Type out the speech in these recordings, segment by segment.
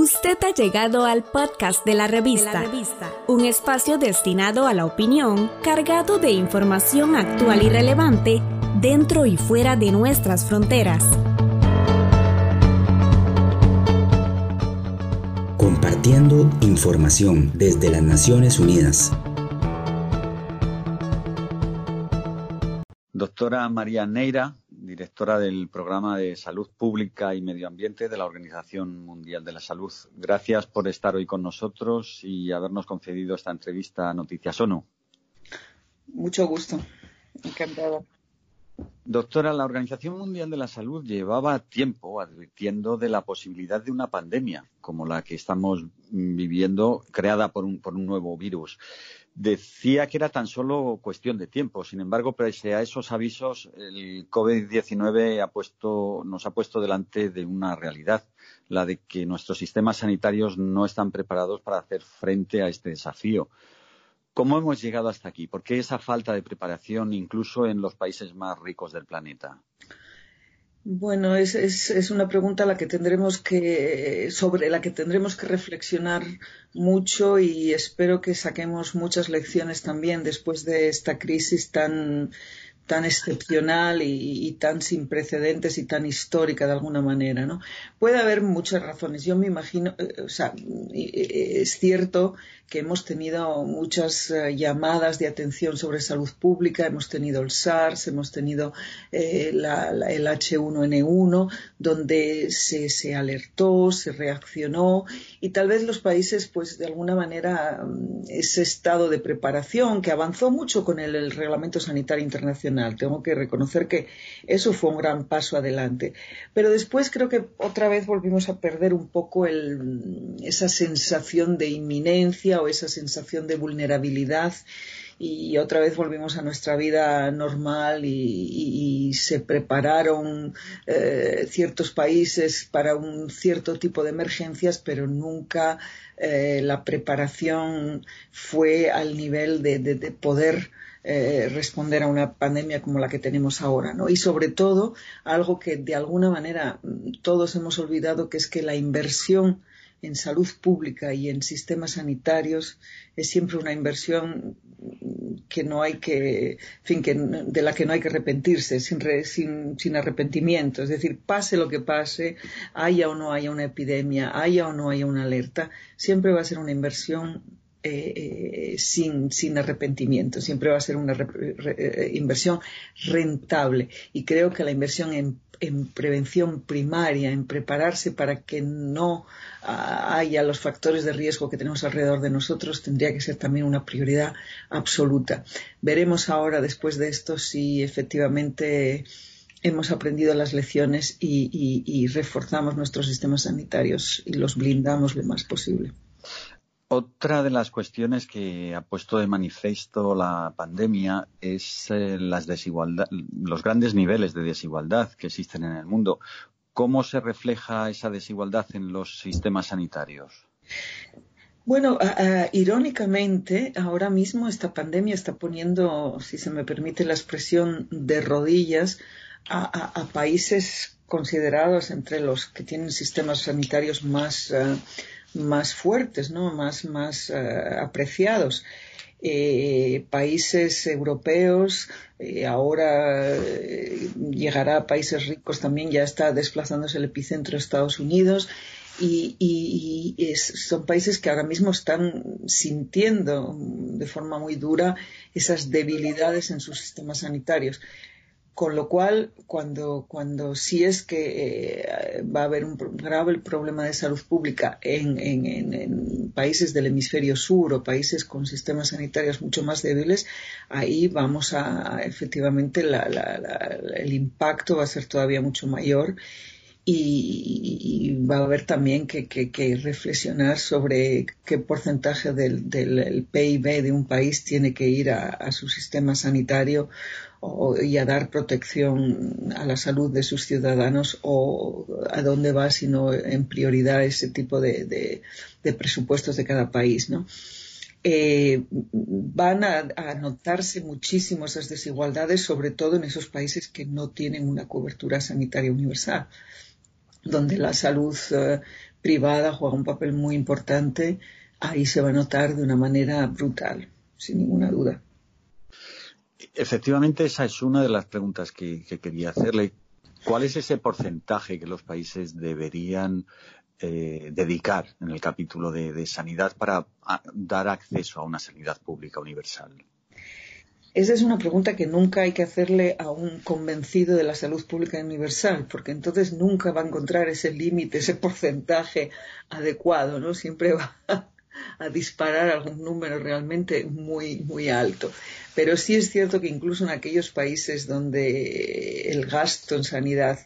Usted ha llegado al podcast de la, revista, un espacio destinado a la opinión, cargado de información actual y relevante dentro y fuera de nuestras fronteras. Compartiendo información desde las Naciones Unidas. Doctora María Neira, directora del Programa de Salud Pública y Medio Ambiente de la Organización Mundial de la Salud. Gracias por estar hoy con nosotros y habernos concedido esta entrevista a Noticias ONU. Mucho gusto. Encantada. Doctora, la Organización Mundial de la Salud llevaba tiempo advirtiendo de la posibilidad de una pandemia como la que estamos viviendo, creada por un, por un nuevo virus decía que era tan solo cuestión de tiempo. Sin embargo, pese a esos avisos, el COVID-19 nos ha puesto delante de una realidad, la de que nuestros sistemas sanitarios no están preparados para hacer frente a este desafío. ¿Cómo hemos llegado hasta aquí? ¿Por qué esa falta de preparación incluso en los países más ricos del planeta? Bueno, es, es, es, una pregunta la que tendremos que, sobre la que tendremos que reflexionar mucho y espero que saquemos muchas lecciones también después de esta crisis tan, tan excepcional y, tan sin precedentes y tan histórica de alguna manera, ¿no? Puede haber muchas razones. Yo me imagino, eh, o sea, es cierto que hemos tenido muchas eh, llamadas de atención sobre salud pública, hemos tenido el SARS, hemos tenido eh, el H1N1, donde se, se, alertó, se reaccionó y tal vez los países, pues de alguna manera, mm, ese estado de preparación que avanzó mucho con el Reglamento Sanitario Internacional. Tengo que reconocer que eso fue un gran paso adelante. Pero después creo que otra vez volvimos a perder un poco esa sensación de inminencia o esa sensación de vulnerabilidad y otra vez volvimos a nuestra vida normal y, se prepararon eh, ciertos países para un cierto tipo de emergencias, pero nunca eh, la preparación fue al nivel de, poder eh, responder a una pandemia como la que tenemos ahora, ¿no? Y sobre todo, algo que de alguna manera mm, todos hemos olvidado, que es que la inversión en salud pública y en sistemas sanitarios es siempre una inversión que no hay que, fin, que de la que no hay que arrepentirse, sin, sin, sin, arrepentimiento. Es decir, pase lo que pase, haya o no haya una epidemia, haya o no haya una alerta, siempre va a ser una inversión eh, eh, sin, arrepentimiento. Siempre va a ser una eh, inversión rentable. Y creo que la inversión en, prevención primaria, en prepararse para que no ah, haya los factores de riesgo que tenemos alrededor de nosotros, tendría que ser también una prioridad absoluta. Veremos ahora, después de esto, si efectivamente hemos aprendido las lecciones y reforzamos nuestros sistemas sanitarios y los blindamos lo más posible. Otra de las cuestiones que ha puesto de manifiesto la pandemia es eh, las los grandes niveles de desigualdad que existen en el mundo. ¿Cómo se refleja esa desigualdad en los sistemas sanitarios? Bueno, irónicamente, ahora mismo esta pandemia está poniendo, si se me permite la expresión, de rodillas a, países considerados entre los que tienen sistemas sanitarios más eh, más fuertes, ¿no? más, más eh, apreciados. Eh, países europeos, eh, ahora llegará a países ricos también, ya está desplazándose el epicentro de Estados Unidos y, son países que ahora mismo están sintiendo de forma muy dura esas debilidades en sus sistemas sanitarios. Con lo cual, cuando, cuando sí es que eh, va a haber un grave problema de salud pública en, países del hemisferio sur o países con sistemas sanitarios mucho más débiles, ahí vamos a, efectivamente, el impacto va a ser todavía mucho mayor y, va a haber también que, reflexionar sobre qué porcentaje del, PIB de un país tiene que ir a su sistema sanitario y a dar protección a la salud de sus ciudadanos o a dónde va sino en prioridad ese tipo de, presupuestos de cada país, ¿no? Eh, van a, notarse muchísimo esas desigualdades, sobre todo en esos países que no tienen una cobertura sanitaria universal, donde la salud eh, privada juega un papel muy importante, ahí se va a notar de una manera brutal, sin ninguna duda. Efectivamente, esa es una de las preguntas que, quería hacerle. ¿Cuál es ese porcentaje que los países deberían eh, dedicar en el capítulo de, sanidad para dar acceso a una sanidad pública universal? Esa es una pregunta que nunca hay que hacerle a un convencido de la salud pública universal, porque entonces nunca va a encontrar ese límite, ese porcentaje adecuado, ¿no? Siempre va a disparar algún número realmente muy, muy alto. Pero sí es cierto que incluso en aquellos países donde el gasto en sanidad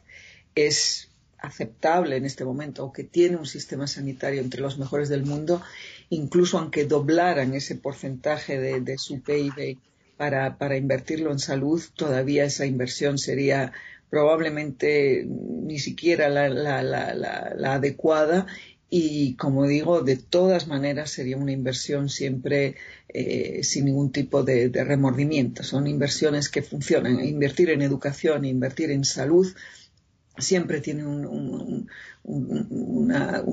es aceptable en este momento o que tiene un sistema sanitario entre los mejores del mundo, incluso aunque doblaran ese porcentaje de, su PIB para, invertirlo en salud, todavía esa inversión sería probablemente ni siquiera la, la, la adecuada. Y como digo, de todas maneras sería una inversión siempre eh, sin ningún tipo de, remordimiento. Son inversiones que funcionan. Invertir en educación, e invertir en salud siempre tiene un,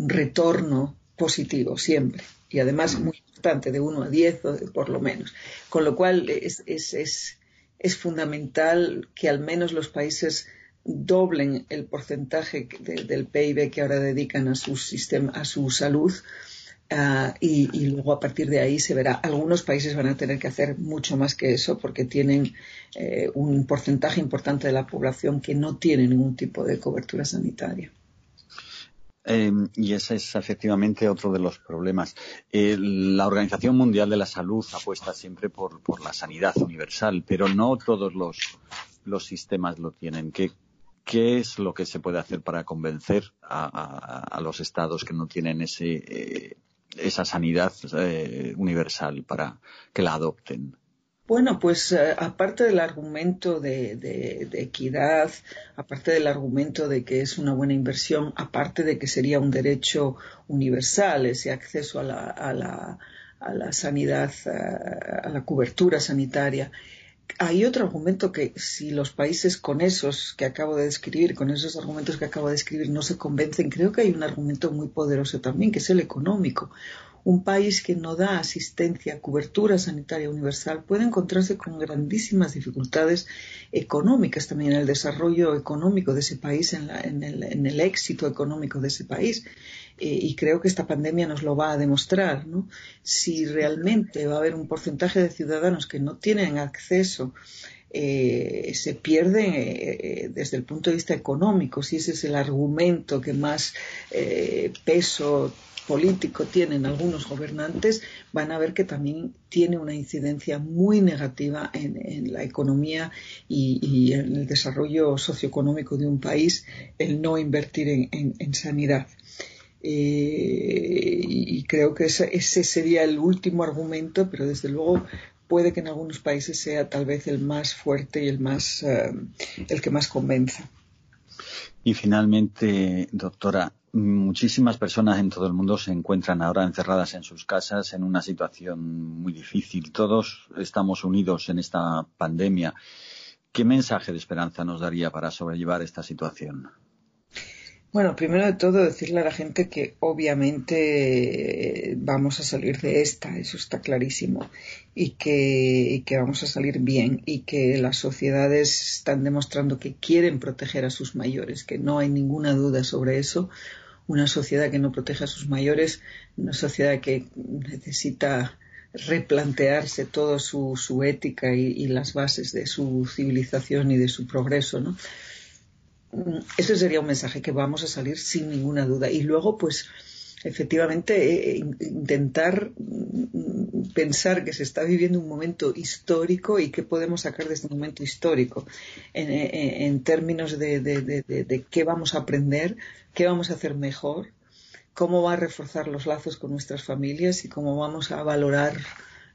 retorno positivo, siempre. Y además muy importante, de 1 a 10 por lo menos. Con lo cual es, es fundamental que al menos los países doblen el porcentaje del PIB que ahora dedican a su sistema, a su salud. Ah, y, luego a partir de ahí se verá. Algunos países van a tener que hacer mucho más que eso porque tienen eh, un porcentaje importante de la población que no tiene ningún tipo de cobertura sanitaria. Em, y ese es efectivamente otro de los problemas. Eh, la Organización Mundial de la Salud apuesta siempre por, la sanidad universal, pero no todos los, los sistemas lo tienen. ¿Qué, ¿Qué es lo que se puede hacer para convencer a, los estados que no tienen ese, eh, esa sanidad eh, universal para que la adopten? Bueno, pues eh, aparte del argumento de, equidad, aparte del argumento de que es una buena inversión, aparte de que sería un derecho universal ese acceso a la, a la, a la sanidad, a la cobertura sanitaria, hay otro argumento que si los países con esos que acabo de describir, con esos argumentos que acabo de describir no se convencen, creo que hay un argumento muy poderoso también, que es el económico. Un país que no da asistencia, cobertura sanitaria universal, puede encontrarse con grandísimas dificultades económicas también en el desarrollo económico de ese país, en, el, en el éxito económico de ese país. Eh, y creo que esta pandemia nos lo va a demostrar, ¿no? Si realmente va a haber un porcentaje de ciudadanos que no tienen acceso eh, se pierde eh, desde el punto de vista económico, si ese es el argumento que más peso político tienen algunos gobernantes, van a ver que también tiene una incidencia muy negativa en, la economía y, en el desarrollo socioeconómico de un país el no invertir en sanidad. Eh, y creo que ese, sería el último argumento, pero desde luego puede que en algunos países sea tal vez el más fuerte y el más eh, el que más convenza. Y finalmente, doctora, muchísimas personas en todo el mundo se encuentran ahora encerradas en sus casas en una situación muy difícil. Todos estamos unidos en esta pandemia. ¿Qué mensaje de esperanza nos daría para sobrellevar esta situación? Bueno, primero de todo decirle a la gente que obviamente vamos a salir de esta, eso está clarísimo, y que, que, vamos a salir bien y que las sociedades están demostrando que quieren proteger a sus mayores, que no hay ninguna duda sobre eso. Una sociedad que no protege a sus mayores, una sociedad que necesita replantearse toda su, su ética y, y las bases de su civilización y de su progreso, ¿no? Ese sería un mensaje que vamos a salir sin ninguna duda. Y luego, pues, efectivamente, eh, intentar mm, pensar que se está viviendo un momento histórico y qué podemos sacar de este momento histórico en, eh, términos de, qué vamos a aprender, qué vamos a hacer mejor, cómo va a reforzar los lazos con nuestras familias y cómo vamos a valorar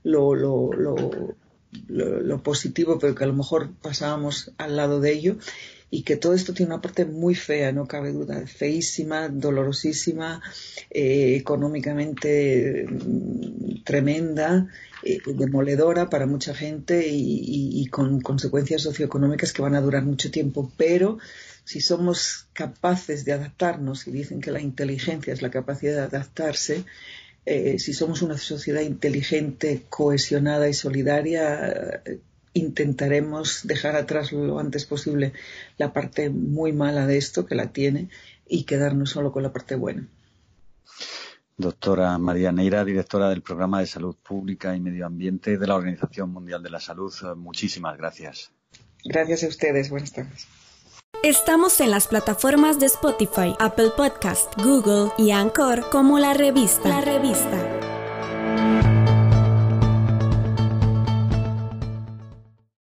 lo, lo positivo, pero que a lo mejor pasábamos al lado de ello y que todo esto tiene una parte muy fea, no cabe duda, feísima, dolorosísima, eh, económicamente mm, tremenda, eh, demoledora para mucha gente y, con consecuencias socioeconómicas que van a durar mucho tiempo, pero si somos capaces de adaptarnos, y dicen que la inteligencia es la capacidad de adaptarse, eh, si somos una sociedad inteligente, cohesionada y solidaria, intentaremos dejar atrás lo antes posible la parte muy mala de esto, que la tiene, y quedarnos solo con la parte buena. Doctora María Neira, directora del Programa de Salud Pública y Medio Ambiente de la Organización Mundial de la Salud, muchísimas gracias. Gracias a ustedes. Buenas tardes. Estamos en las plataformas de Spotify, Apple Podcast, Google y Anchor como la revista. La revista.